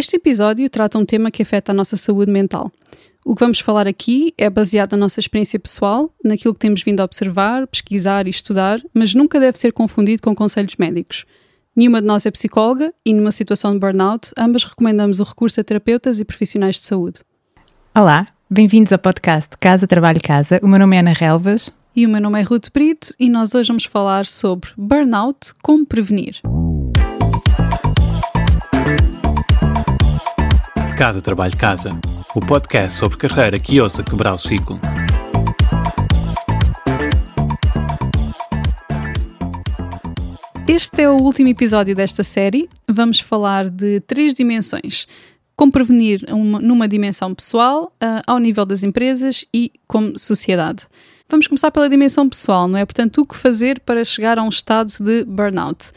Este episódio trata um tema que afeta a nossa saúde mental. O que vamos falar aqui é baseado na nossa experiência pessoal, naquilo que temos vindo a observar, pesquisar e estudar, mas nunca deve ser confundido com conselhos médicos. Nenhuma de nós é psicóloga e, numa situação de burnout, ambas recomendamos o recurso a terapeutas e profissionais de saúde. Olá, bem-vindos ao podcast Casa, Trabalho, Casa. O meu nome é Ana Relvas. E o meu nome é Ruth Brito e nós hoje vamos falar sobre burnout, como prevenir. Casa Trabalho Casa, o podcast sobre carreira que ousa quebrar o ciclo. Este é o último episódio desta série. Vamos falar de três dimensões: como prevenir uma, numa dimensão pessoal, uh, ao nível das empresas e como sociedade. Vamos começar pela dimensão pessoal, não é? Portanto, o que fazer para chegar a um estado de burnout?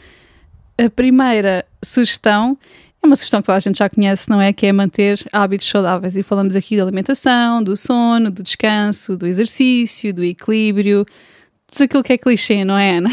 A primeira sugestão é uma sugestão que toda a gente já conhece, não é? Que é manter hábitos saudáveis. E falamos aqui da alimentação, do sono, do descanso, do exercício, do equilíbrio, tudo aquilo que é clichê, não é, Ana?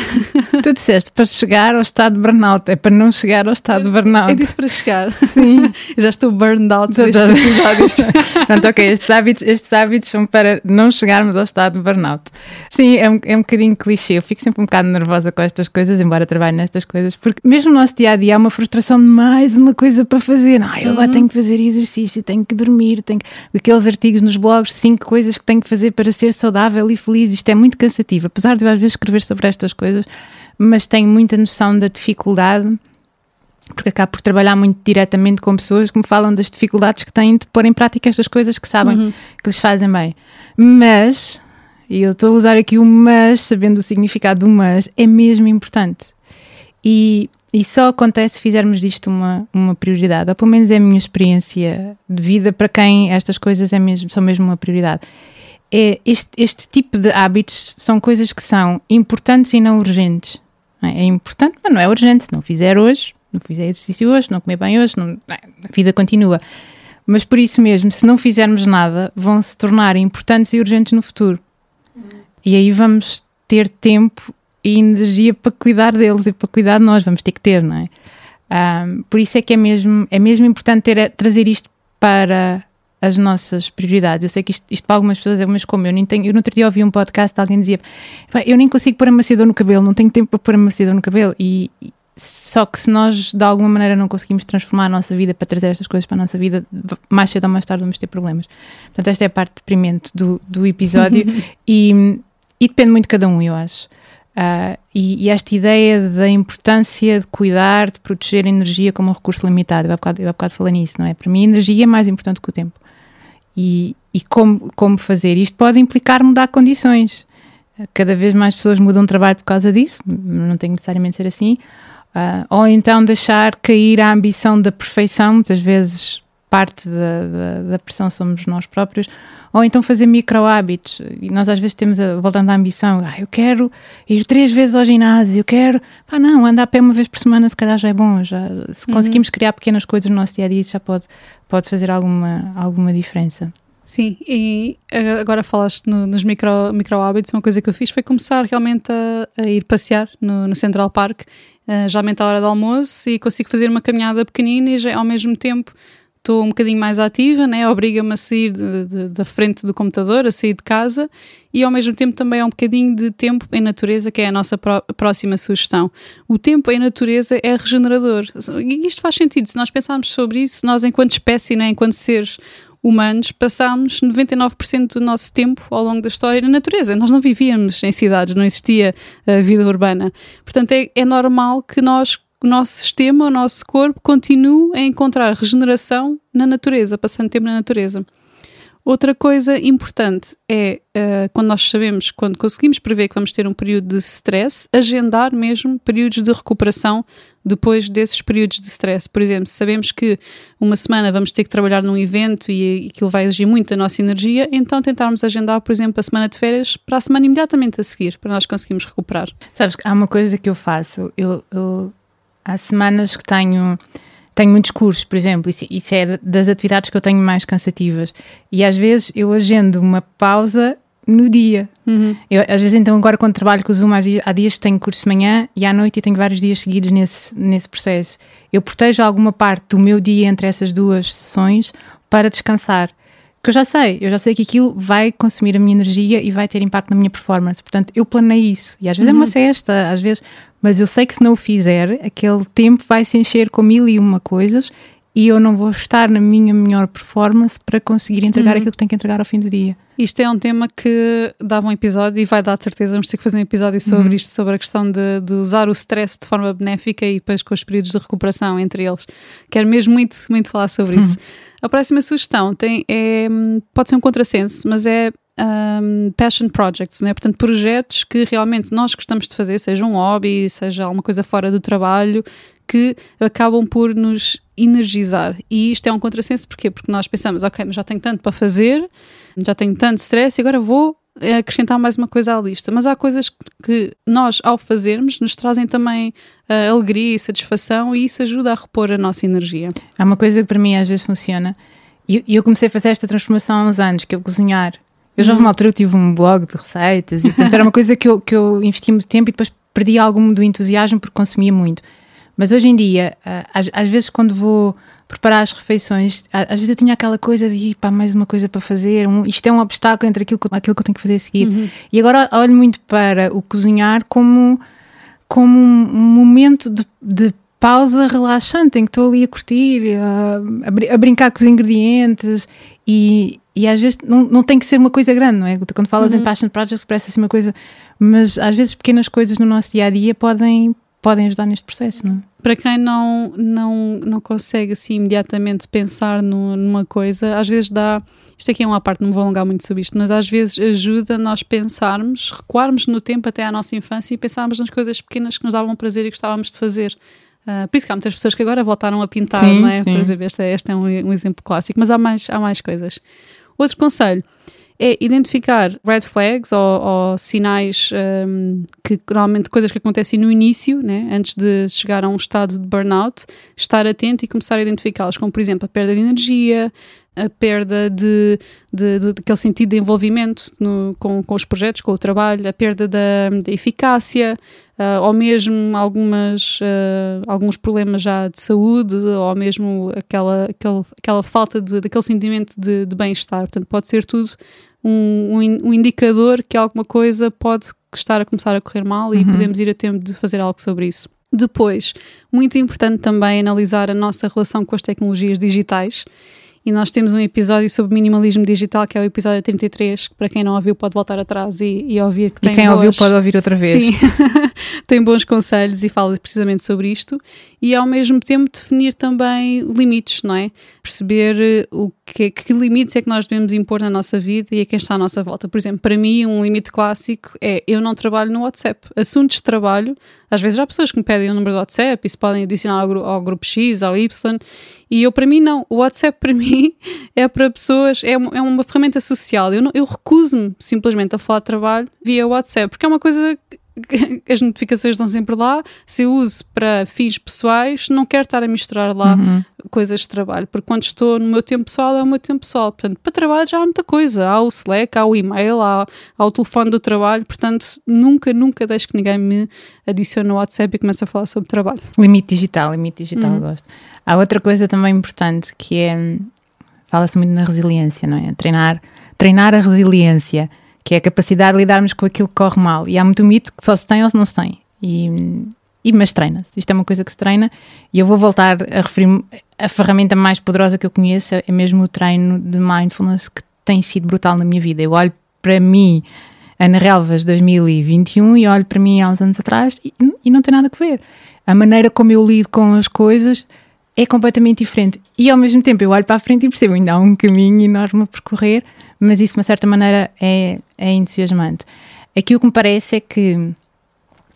Tu disseste para chegar ao estado de burnout, é para não chegar ao estado de burnout. Eu disse para chegar. Sim. já estou burned out destes episódios. Pronto, ok, estes hábitos, estes hábitos são para não chegarmos ao estado de burnout. Sim, é um, é um bocadinho clichê. Eu fico sempre um bocado nervosa com estas coisas, embora trabalhe nestas coisas, porque mesmo no nosso dia a dia há uma frustração de mais uma coisa para fazer. Ah, eu agora uhum. tenho que fazer exercício, tenho que dormir, tenho que... aqueles artigos nos blogs, cinco coisas que tenho que fazer para ser saudável e feliz. Isto é muito cansativo. Apesar de eu às vezes escrever sobre estas coisas, mas tenho muita noção da dificuldade, porque acabo por trabalhar muito diretamente com pessoas que me falam das dificuldades que têm de pôr em prática estas coisas que sabem uhum. que lhes fazem bem. Mas, e eu estou a usar aqui o mas, sabendo o significado do mas, é mesmo importante. E, e só acontece se fizermos disto uma, uma prioridade, ou pelo menos é a minha experiência de vida para quem estas coisas é mesmo, são mesmo uma prioridade é este, este tipo de hábitos são coisas que são importantes e não urgentes. É importante, mas não é urgente. Se não fizer hoje, não fizer exercício hoje, não comer bem hoje, não, a vida continua. Mas por isso mesmo, se não fizermos nada, vão se tornar importantes e urgentes no futuro. Uhum. E aí vamos ter tempo e energia para cuidar deles e para cuidar de nós. Vamos ter que ter, não é? Um, por isso é que é mesmo, é mesmo importante ter, trazer isto para as nossas prioridades. Eu sei que isto, isto para algumas pessoas é, mas como eu nem tenho. Eu no outro dia ouvi um podcast, alguém dizia: eu nem consigo pôr amaciador no cabelo, não tenho tempo para pôr amaciador no cabelo. E, só que se nós de alguma maneira não conseguimos transformar a nossa vida para trazer estas coisas para a nossa vida, mais cedo ou mais tarde vamos ter problemas. Portanto, esta é a parte deprimente do, do episódio e, e depende muito de cada um, eu acho. Uh, e, e, esta ideia da importância de cuidar, de proteger a energia como um recurso limitado, eu há bocado, eu há bocado falei nisso, não é? Para mim, a energia é mais importante que o tempo e, e como, como fazer. Isto pode implicar mudar condições. Cada vez mais pessoas mudam de trabalho por causa disso, não tem necessariamente ser assim. Uh, ou então deixar cair a ambição da perfeição, muitas vezes parte da, da, da, pressão somos nós próprios, ou então fazer micro hábitos. E nós às vezes temos, a, voltando à ambição, ah, eu quero ir três vezes ao ginásio, eu quero. Pá, não, andar a pé uma vez por semana se calhar já é bom. Já, se uhum. conseguimos criar pequenas coisas no nosso dia a dia, isso já pode, pode fazer alguma, alguma diferença. Sim, e agora falaste no, nos micro, micro hábitos, uma coisa que eu fiz foi começar realmente a, a ir passear no, no Central Park, uh, já à hora do almoço, e consigo fazer uma caminhada pequenina e já, ao mesmo tempo estou um bocadinho mais ativa, né? obriga-me a sair de, de, da frente do computador, a sair de casa e ao mesmo tempo também é um bocadinho de tempo em natureza, que é a nossa pró próxima sugestão. O tempo em natureza é regenerador. E isto faz sentido, se nós pensarmos sobre isso, nós enquanto espécie, né? enquanto seres humanos, passámos 99% do nosso tempo ao longo da história na natureza. Nós não vivíamos em cidades, não existia uh, vida urbana. Portanto, é, é normal que nós o nosso sistema, o nosso corpo continue a encontrar regeneração na natureza, passando tempo na natureza. Outra coisa importante é uh, quando nós sabemos, quando conseguimos prever que vamos ter um período de stress, agendar mesmo períodos de recuperação depois desses períodos de stress. Por exemplo, se sabemos que uma semana vamos ter que trabalhar num evento e aquilo vai exigir muito da nossa energia, então tentarmos agendar, por exemplo, a semana de férias para a semana imediatamente a seguir, para nós conseguirmos recuperar. Sabes, há uma coisa que eu faço, eu, eu há semanas que tenho tenho muitos cursos, por exemplo, isso, isso, é das atividades que eu tenho mais cansativas. E às vezes eu agendo uma pausa no dia. Uhum. Eu, às vezes, então, agora quando trabalho com o Zoom, há dias tenho curso de manhã e à noite e tenho vários dias seguidos nesse, nesse processo. Eu protejo alguma parte do meu dia entre essas duas sessões para descansar. Que eu já sei, eu já sei que aquilo vai consumir a minha energia e vai ter impacto na minha performance. Portanto, eu planei isso. E às vezes uhum. é uma uhum. cesta, às vezes, mas eu sei que se não o fizer, aquele tempo vai se encher com mil e uma coisas e eu não vou estar na minha melhor performance para conseguir entregar uhum. aquilo que tenho que entregar ao fim do dia. Isto é um tema que dava um episódio e vai dar de certeza, vamos ter que fazer um episódio sobre uhum. isto, sobre a questão de, de, usar o stress de forma benéfica e depois com os períodos de recuperação entre eles. Quero mesmo muito, muito falar sobre isso. Uhum. A próxima sugestão tem, é, pode ser um contrassenso, mas é um, passion projects, né? portanto, projetos que realmente nós gostamos de fazer, seja um hobby, seja alguma coisa fora do trabalho, que acabam por nos energizar. E isto é um contrassenso porquê? Porque nós pensamos, ok, mas já tenho tanto para fazer, já tenho tanto stress e agora vou acrescentar mais uma coisa à lista. Mas há coisas que nós, ao fazermos, nos trazem também uh, alegria e satisfação e isso ajuda a repor a nossa energia. Há uma coisa que para mim às vezes funciona. E eu, eu comecei a fazer esta transformação há uns anos, que é cozinhar. Eu já houve uma altura eu tive um blog de receitas e portanto era uma coisa que eu, que eu investi muito tempo e depois perdi algum do entusiasmo porque consumia muito. Mas hoje em dia, ah, às, às vezes quando vou preparar as refeições, às vezes eu tinha aquela coisa de pá, mais uma coisa para fazer, um, isto é um obstáculo entre aquilo que, aquilo que eu tenho que fazer a seguir. Uhum. E agora olho muito para o cozinhar como, como um momento de, de pausa relaxante em que estou ali a curtir, a, a, a, brincar com os ingredientes e, e às vezes não, não tem que ser uma coisa grande, não é? Quando falas uhum. em passion projects parece assim uma coisa, mas às vezes pequenas coisas no nosso dia a dia podem, podem ajudar neste processo, não é? Para quem não, não, não consegue assim imediatamente pensar no, numa coisa, às vezes dá. Isto aqui é uma parte, não vou alongar muito sobre isto, mas às vezes ajuda nós pensarmos, recuarmos no tempo até à nossa infância e pensarmos nas coisas pequenas que nos davam prazer e gostávamos de fazer. Uh, por isso que há muitas pessoas que agora voltaram a pintar, sim, não é? Sim. Por exemplo, este, é, este é um, um exemplo clássico, mas há mais, há mais coisas. Outro conselho é identificar red flags ou, ou sinais um, que normalmente coisas que acontecem no início, né, antes de chegar a um estado de burnout, estar atento e começar a identificá-los, como por exemplo a perda de energia, a perda de, de, de daquele sentido de envolvimento no, com, com os projetos, com o trabalho, a perda da, da eficácia, uh, ou mesmo algumas, uh, alguns problemas já de saúde, ou mesmo aquela, aquela, aquela falta de, daquele sentimento de, de bem-estar. Portanto, pode ser tudo um, um, indicador que alguma coisa pode estar a começar a correr mal e uhum. podemos ir a tempo de fazer algo sobre isso. Depois, muito importante também analisar a nossa relação com as tecnologias digitais e nós temos um episódio sobre minimalismo digital, que é o episódio 33, que para quem não ouviu pode voltar atrás e, e ouvir. Que e quem boas... ouviu pode ouvir outra vez. Sim, tem bons conselhos e fala precisamente sobre isto. E ao mesmo tempo definir também limites, não é? Perceber eh, o que, que limites é que nós devemos impor na nossa vida e a quem está à nossa volta. Por exemplo, para mim, um limite clássico é eu não trabalho no WhatsApp. Assuntos de trabalho, às vezes há pessoas que me pedem o número do WhatsApp e se podem adicionar ao, ao grupo X, ao Y, e eu, para mim, não. O WhatsApp, para mim, é para pessoas, é uma, é uma ferramenta social. Eu, eu recuso-me simplesmente a falar de trabalho via WhatsApp, porque é uma coisa as notificações estão sempre lá. Se eu uso para fins pessoais, não quero estar a misturar lá uhum. coisas de trabalho, porque quando estou no meu tempo pessoal, é o meu tempo pessoal. Portanto, para trabalho já há muita coisa. Há o Slack, há o e-mail, há, há o telefone do trabalho. Portanto, nunca, nunca deixo que ninguém me adicione no WhatsApp e comece a falar sobre trabalho. Limite digital, limite digital, uhum. gosto. Há outra coisa também importante que é. Fala-se muito na resiliência, não é? Treinar, treinar a resiliência que é a capacidade de lidarmos com aquilo que corre mal. E há muito mito que só se tem ou se não se tem. E, e mas treina-se. Isto é uma coisa que se treina. E eu vou voltar a referir a ferramenta mais poderosa que eu conheço é mesmo o treino de mindfulness que tem sido brutal na minha vida. Eu olho para mim, Ana Relvas 2021, e olho para mim há uns anos atrás e, e não tem nada a ver. A maneira como eu lido com as coisas é completamente diferente. E ao mesmo tempo eu olho para a frente e percebo ainda há um caminho enorme a percorrer mas isso de uma certa maneira é, é entusiasmante. Aqui o que me parece é que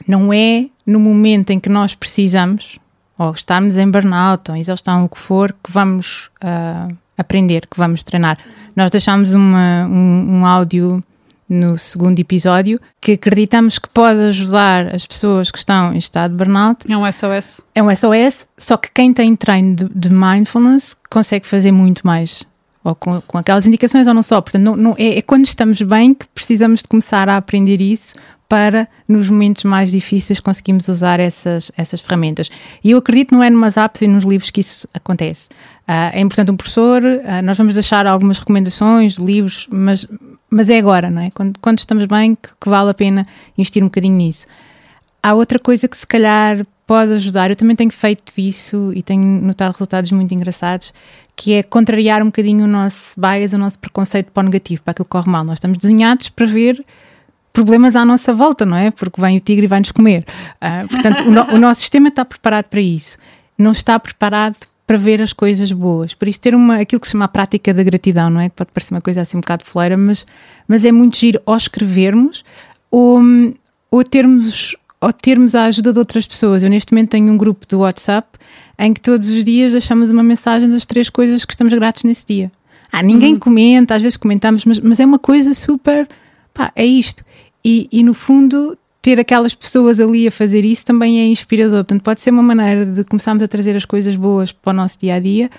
não é no momento em que nós precisamos, ou estarmos em burnout, ou exaustão, o que for, que vamos uh, aprender, que vamos treinar. Nós deixámos uma, um, um áudio no segundo episódio que acreditamos que pode ajudar as pessoas que estão em estado de burnout. É um SOS. É um SOS, só que quem tem treino de, de mindfulness consegue fazer muito mais ou com, com aquelas indicações ou não só. Portanto, não, não, é, é quando estamos bem que precisamos de começar a aprender isso para, nos momentos mais difíceis, conseguirmos usar essas, essas ferramentas. E eu acredito não é numas apps e nos livros que isso acontece. Uh, é importante um professor, uh, nós vamos deixar algumas recomendações de livros, mas, mas é agora, não é? Quando, quando estamos bem, que, que vale a pena investir um bocadinho nisso. Há outra coisa que se calhar pode ajudar, eu também tenho feito isso e tenho notado resultados muito engraçados, que é contrariar um bocadinho o nosso bias, o nosso preconceito para o negativo, para aquilo que corre mal. Nós estamos desenhados para ver problemas à nossa volta, não é? Porque vem o tigre e vai-nos comer. Uh, portanto, o, no, o, nosso sistema está preparado para isso. Não está preparado para ver as coisas boas. Por isso, ter uma, aquilo que se chama a prática da gratidão, não é? Que pode parecer uma coisa assim um bocado fleira, mas, mas é muito giro ao escrevermos ou, ou termos ou termos a ajuda de outras pessoas. Eu neste momento tenho um grupo do WhatsApp em que todos os dias deixamos uma mensagem das três coisas que estamos gratos nesse dia. Ah, ninguém uhum. comenta, às vezes comentamos, mas, mas é uma coisa super. Pá, é isto. E, e no fundo, ter aquelas pessoas ali a fazer isso também é inspirador. Portanto, pode ser uma maneira de começarmos a trazer as coisas boas para o nosso dia a dia,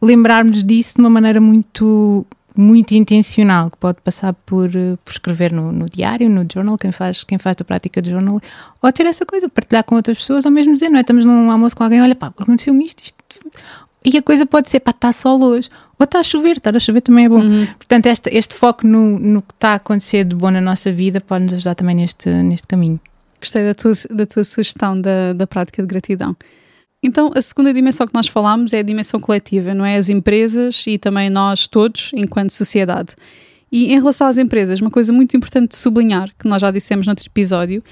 lembrarmos disso de uma maneira muito muito intencional, que pode passar por, eh, por escrever no, no, diário, no journal, quem faz, quem faz a prática de journal, ou ter essa coisa, partilhar com outras pessoas, ou mesmo dizer, não é? Estamos num almoço com alguém, olha pá, aconteceu-me isto, isto, e a coisa pode ser, pá, está sol hoje, ou está a chover, estar a chover também é bom. Uhum. Portanto, este, este foco no, no que está a acontecer de bom na nossa vida pode nos ajudar também neste, neste caminho. Gostei da tua, da tua sugestão da, da prática de gratidão. Então, a segunda dimensão que nós falamos é a dimensão coletiva, não é? As empresas e também nós todos, enquanto sociedade. E em relação às empresas, uma coisa muito importante de sublinhar, que nós já dissemos no outro episódio,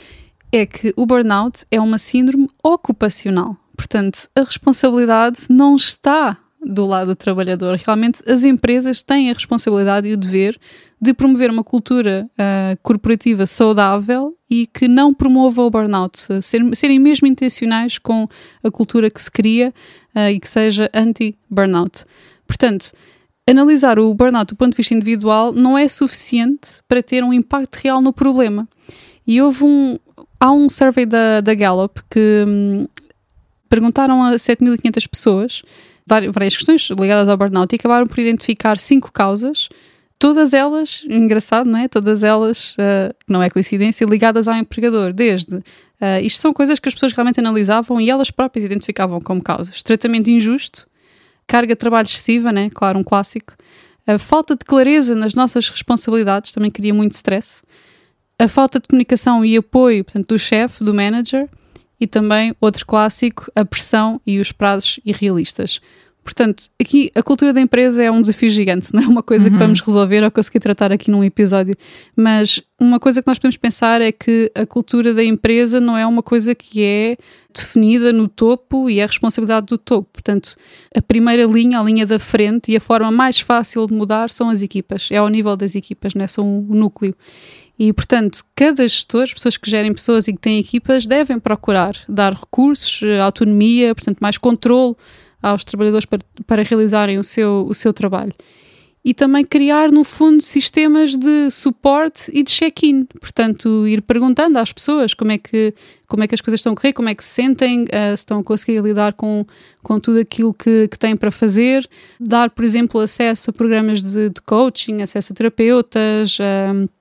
é que o burnout é uma síndrome ocupacional. Portanto, a responsabilidade não está do lado do trabalhador. Realmente, as empresas têm a responsabilidade e o dever de promover uma cultura uh, corporativa saudável e que não promova o burnout, ser, serem mesmo intencionais com a cultura que se cria uh, e que seja anti-burnout. Portanto, analisar o burnout do ponto de vista individual não é suficiente para ter um impacto real no problema. E houve um. Há um survey da, da Gallup que hum, perguntaram a 7.500 pessoas várias questões ligadas ao burnout e acabaram por identificar cinco causas todas elas, engraçado, não é? Todas elas, uh, não é coincidência, ligadas ao empregador, desde. Uh, isto são coisas que as pessoas realmente analisavam e elas próprias identificavam como causas. Tratamento injusto, carga de trabalho excessiva, né? Claro, um clássico. A falta de clareza nas nossas responsabilidades também cria muito stress. A falta de comunicação e apoio, portanto, do chefe, do manager. E também, outro clássico, a pressão e os prazos irrealistas. Portanto, aqui a cultura da empresa é um desafio gigante, não é uma coisa uhum. que vamos resolver ou conseguir tratar aqui num episódio. Mas uma coisa que nós podemos pensar é que a cultura da empresa não é uma coisa que é definida no topo e é a responsabilidade do topo. Portanto, a primeira linha, a linha da frente e a forma mais fácil de mudar são as equipas. É ao nível das equipas, não é? São o núcleo. E, portanto, cada gestor, as pessoas que gerem pessoas e que têm equipas, devem procurar dar recursos, eh, autonomia, portanto, mais controle aos trabalhadores para, para realizarem o seu, o seu trabalho. E também criar, no fundo, sistemas de suporte e de check-in. Portanto, ir perguntando às pessoas como é que, como é que as coisas estão a correr, como é que se sentem, uh, se estão a conseguir lidar com, com tudo aquilo que, que têm para fazer. Dar, por exemplo, acesso a programas de, de coaching, acesso a terapeutas. Uh,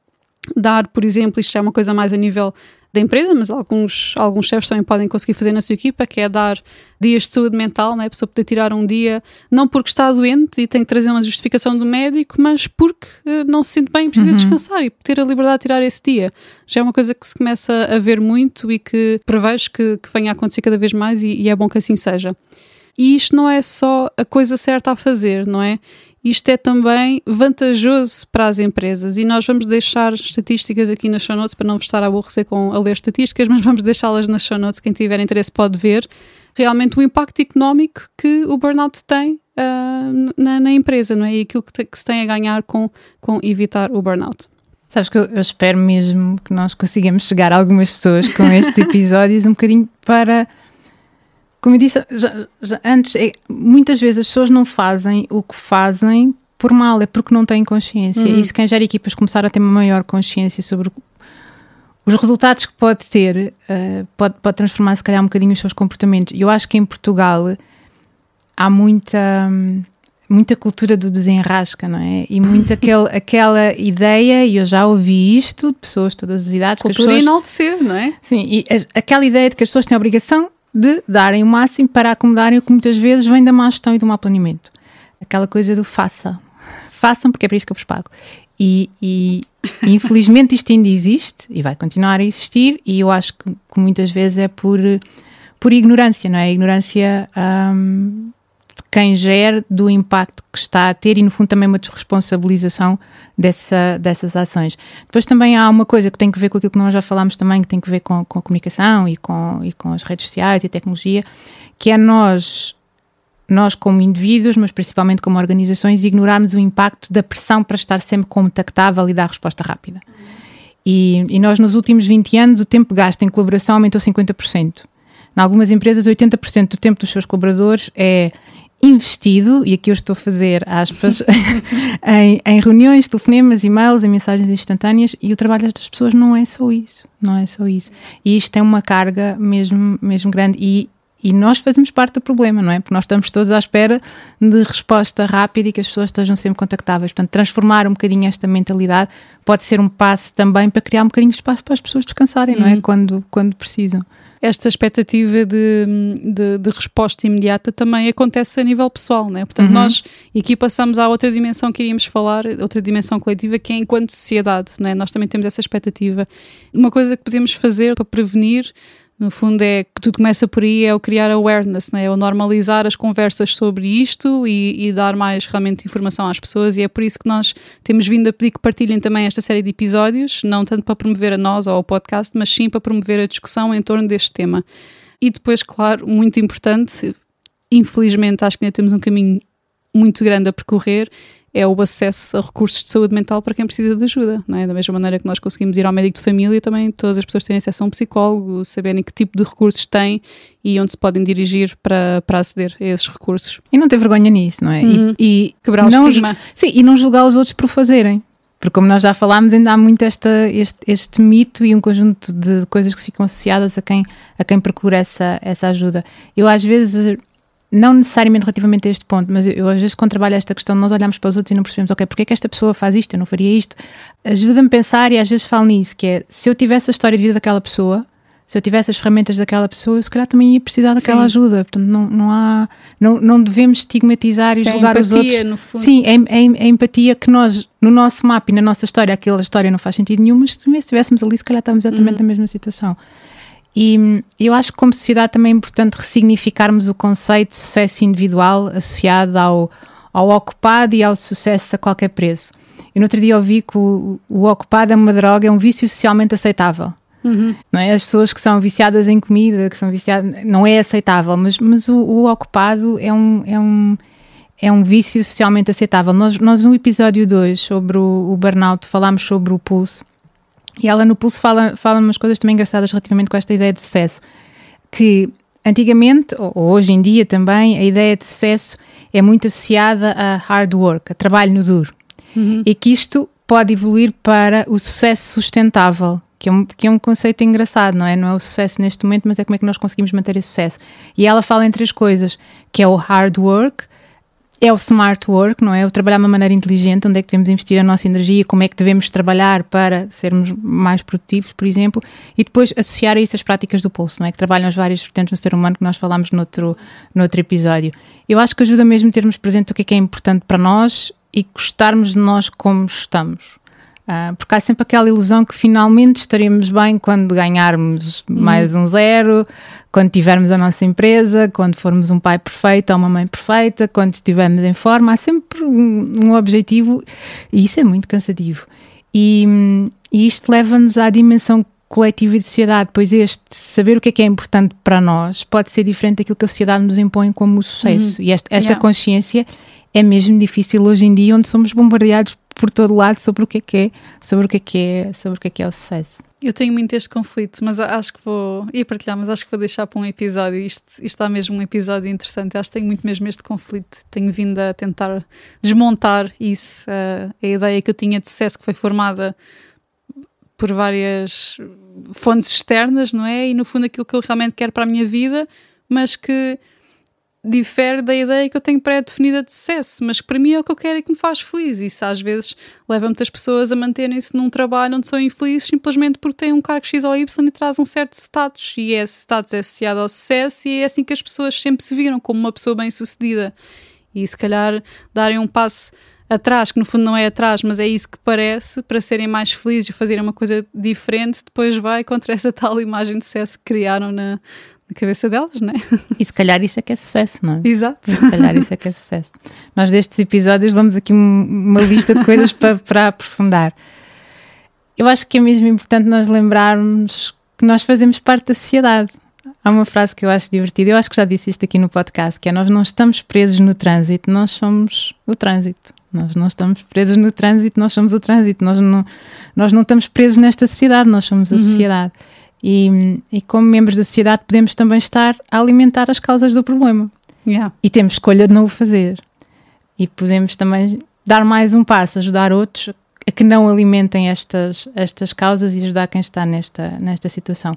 dar, por exemplo, isto é uma coisa mais a nível da empresa, mas alguns, alguns chefes também podem conseguir fazer na sua equipa, que é dar dias de saúde mental, né? a pessoa poder tirar um dia, não porque está doente e tem que trazer uma justificação do médico, mas porque uh, não se sente bem e precisa uhum. descansar e ter a liberdade de tirar esse dia. Já é uma coisa que se começa a ver muito e que prevejo que, que venha a acontecer cada vez mais e, e é bom que assim seja. E isto não é só a coisa certa a fazer, não é? Isto é também vantajoso para as empresas e nós vamos deixar estatísticas aqui nas show notes para não vos estar a aborrecer com a ler estatísticas, mas vamos deixá-las nas show notes, quem tiver interesse pode ver realmente o impacto económico que o burnout tem uh, na, na, empresa, não é? E aquilo que, te, que, se tem a ganhar com, com evitar o burnout. Sabes que eu, eu espero mesmo que nós consigamos chegar a algumas pessoas com estes episódios um bocadinho para como eu disse já, já antes, é, muitas vezes as pessoas não fazem o que fazem por mal, é porque não têm consciência. Uhum. E se quem gera equipas começar a ter uma maior consciência sobre os resultados que pode ter, uh, pode, pode transformar se calhar um bocadinho os seus comportamentos. Eu acho que em Portugal há muita. Hum, muita cultura do desenrasca, não é? E muito aquele, aquela ideia, e eu já ouvi isto de pessoas de todas as idades. Cultura que as pessoas, enaltecer, não é? Sim, e aquela ideia de que as pessoas têm a obrigação de darem o máximo para acomodarem o que muitas vezes vem da má gestão e do mau planeamento. Aquela coisa do faça. Façam porque é para isso que eu vos pago. E, e infelizmente isto ainda existe e vai continuar a existir e eu acho que, que muitas vezes é por, por ignorância, não é? Ignorância um, de quem gera do impacto que está a ter e no fundo também uma desresponsabilização dessa, dessas ações. Depois também há uma coisa que tem que ver com aquilo que nós já falámos também, que tem que ver com, com a comunicação e com, e com as redes sociais e tecnologia, que é nós nós como indivíduos, mas principalmente como organizações, ignorarmos o impacto da pressão para estar sempre contactável e dar resposta rápida. E, e, nós nos últimos 20 anos o tempo gasto em colaboração aumentou 50%. Em algumas empresas 80% do tempo dos seus colaboradores é investido, e aqui eu estou a fazer aspas, em, em, reuniões, telefonemas, e-mails, em mensagens instantâneas, e o trabalho das pessoas não é só isso, não é só isso. E isto tem uma carga mesmo, mesmo grande, e e nós fazemos parte do problema, não é? Porque nós estamos todos à espera de resposta rápida e que as pessoas estejam sempre contactáveis. Portanto, transformar um bocadinho esta mentalidade pode ser um passo também para criar um bocadinho de espaço para as pessoas descansarem, não é? Uhum. Quando, quando precisam. Esta expectativa de, de, de, resposta imediata também acontece a nível pessoal, não é? Portanto, uhum. nós aqui passamos à outra dimensão que iríamos falar, outra dimensão coletiva, que é enquanto sociedade, não é? Nós também temos essa expectativa. Uma coisa que podemos fazer para prevenir no fundo é que tudo começa por aí, é o criar awareness, né? é o normalizar as conversas sobre isto e, e, dar mais realmente informação às pessoas e é por isso que nós temos vindo a pedir que partilhem também esta série de episódios, não tanto para promover a nós ou ao podcast, mas sim para promover a discussão em torno deste tema. E depois, claro, muito importante, infelizmente acho que ainda temos um caminho muito grande a percorrer, é o acesso a recursos de saúde mental para quem precisa de ajuda, não é? Da mesma maneira que nós conseguimos ir ao médico de família, também todas as pessoas têm acesso a um psicólogo, saberem que tipo de recursos têm e onde se podem dirigir para, para aceder a esses recursos. E não ter vergonha nisso, não é? Uhum. E, e, quebrar o não, estigma. Sim, e não julgar os outros por o fazerem. Porque, como nós já falámos, ainda há muito esta, este, este mito e um conjunto de coisas que ficam associadas a quem, a quem procura essa, essa ajuda. Eu, às vezes, não necessariamente relativamente a este ponto, mas eu, eu, às vezes quando trabalho esta questão, nós olhamos para os outros e não percebemos, ok, porque é que esta pessoa faz isto, eu não faria isto. Ajuda-me a pensar e às vezes falo nisso, que é, se eu tivesse a história de vida daquela pessoa, se eu tivesse as ferramentas daquela pessoa, eu se calhar também ia precisar daquela Sim. ajuda. Portanto, não, não há, não, não devemos estigmatizar e Sim, julgar empatia, os outros. No fundo. Sim, é, é, é, empatia que nós, no nosso mapa e na nossa história, aquela história não faz sentido nenhum, mas se estivéssemos ali, se calhar estamos exatamente uhum. na mesma situação. E eu acho que como sociedade também é importante ressignificarmos o conceito de sucesso individual associado ao, ao ocupado e ao sucesso a qualquer preço. Eu no outro dia ouvi que o, o ocupado é uma droga, é um vício socialmente aceitável. Uhum. Não é? As pessoas que são viciadas em comida, que são viciadas, não é aceitável, mas, mas o, o ocupado é um, é, um, é um vício socialmente aceitável. Nós, nós no episódio 2 sobre o, o burnout falámos sobre o pulso e ela no Pulso fala, fala umas coisas também engraçadas relativamente com esta ideia de sucesso. Que antigamente, ou hoje em dia também, a ideia de sucesso é muito associada a hard work, a trabalho no duro. Uhum. E que isto pode evoluir para o sucesso sustentável, que é, um, que é um conceito engraçado, não é? Não é o sucesso neste momento, mas é como é que nós conseguimos manter esse sucesso. E ela fala em três coisas, que é o hard work, é o smart work, não é? O trabalhar de uma maneira inteligente, onde é que devemos investir a nossa energia, como é que devemos trabalhar para sermos mais produtivos, por exemplo, e depois associar a isso as práticas do pulso, não é? Que trabalham as várias vertentes no ser humano que nós falámos noutro, noutro episódio. Eu acho que ajuda mesmo termos presente o que é que é importante para nós e gostarmos de nós como estamos. Uh, porque há sempre aquela ilusão que finalmente estaremos bem quando ganharmos uhum. mais um zero, quando tivermos a nossa empresa, quando formos um pai perfeito ou uma mãe perfeita, quando estivermos em forma. Há sempre um, um objetivo e isso é muito cansativo. E, e isto leva-nos à dimensão coletiva e de sociedade, pois este saber o que é que é importante para nós pode ser diferente daquilo que a sociedade nos impõe como o sucesso. Uhum. E esta, esta yeah. consciência é mesmo difícil hoje em dia, onde somos bombardeados por todo lado sobre o que é que é, sobre o que é que é, sobre o que é que é o sucesso. Eu tenho muito este conflito, mas acho que vou. ia partilhar, mas acho que vou deixar para um episódio. Isto, isto está mesmo um episódio interessante. Acho que tenho muito mesmo este conflito. Tenho vindo a tentar desmontar isso. Uh, a ideia que eu tinha de sucesso, que foi formada por várias fontes externas, não é? E no fundo aquilo que eu realmente quero para a minha vida, mas que difere da ideia que eu tenho pré-definida de sucesso, mas que para mim é o que eu quero e que me faz feliz. Isso às vezes leva muitas pessoas a manterem-se num trabalho onde são infelizes simplesmente porque têm um cargo X ou Y e traz um certo status. E esse status é associado ao sucesso e é assim que as pessoas sempre se viram como uma pessoa bem-sucedida. E se calhar darem um passo atrás, que no fundo não é atrás, mas é isso que parece, para serem mais felizes e fazerem uma coisa diferente, depois vai contra essa tal imagem de sucesso que criaram na, na cabeça delas, não é? E se calhar isso é que é sucesso, não é? Exato. Se calhar isso é que é sucesso. Nós destes episódios vamos aqui uma lista de coisas para, para aprofundar. Eu acho que é mesmo importante nós lembrarmos que nós fazemos parte da sociedade. Há uma frase que eu acho divertida, eu acho que já disse isto aqui no podcast, que é nós não estamos presos no trânsito, nós somos o trânsito. Nós não estamos presos no trânsito, nós somos o trânsito. Nós não, nós não estamos presos nesta sociedade, nós somos a uhum. sociedade. E, e, como membros da sociedade podemos também estar a alimentar as causas do problema. Yeah. E temos escolha de não o fazer. E podemos também dar mais um passo, ajudar outros a que não alimentem estas, estas causas e ajudar quem está nesta, nesta situação.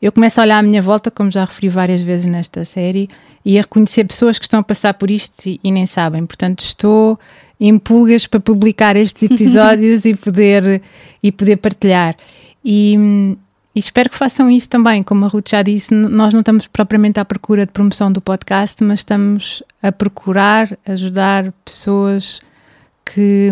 Eu começo a olhar à minha volta, como já referi várias vezes nesta série, e a reconhecer pessoas que estão a passar por isto e, e nem sabem. Portanto, estou em pulgas para publicar estes episódios e, poder, e poder partilhar. E, e, espero que façam isso também. Como a Ruth já disse, nós não estamos propriamente à procura de promoção do podcast, mas estamos a procurar ajudar pessoas que,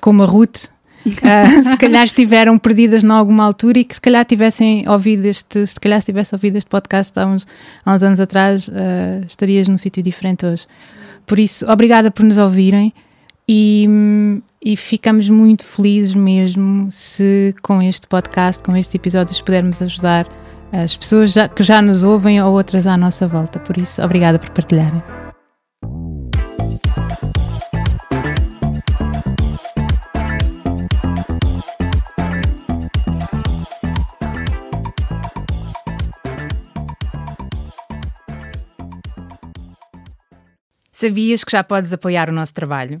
como a Ruth, uh, se calhar estiveram perdidas em alguma altura e que se calhar tivessem ouvido este, se calhar se tivesse ouvido este podcast há uns, há uns anos atrás, uh, estarias num sítio diferente hoje. Por isso, obrigada por nos ouvirem. E, e, ficamos muito felizes mesmo se com este podcast, com estes episódios, pudermos ajudar as pessoas já, que já nos ouvem ou outras à nossa volta. Por isso, obrigada por partilharem. Sabias que já podes apoiar o nosso trabalho?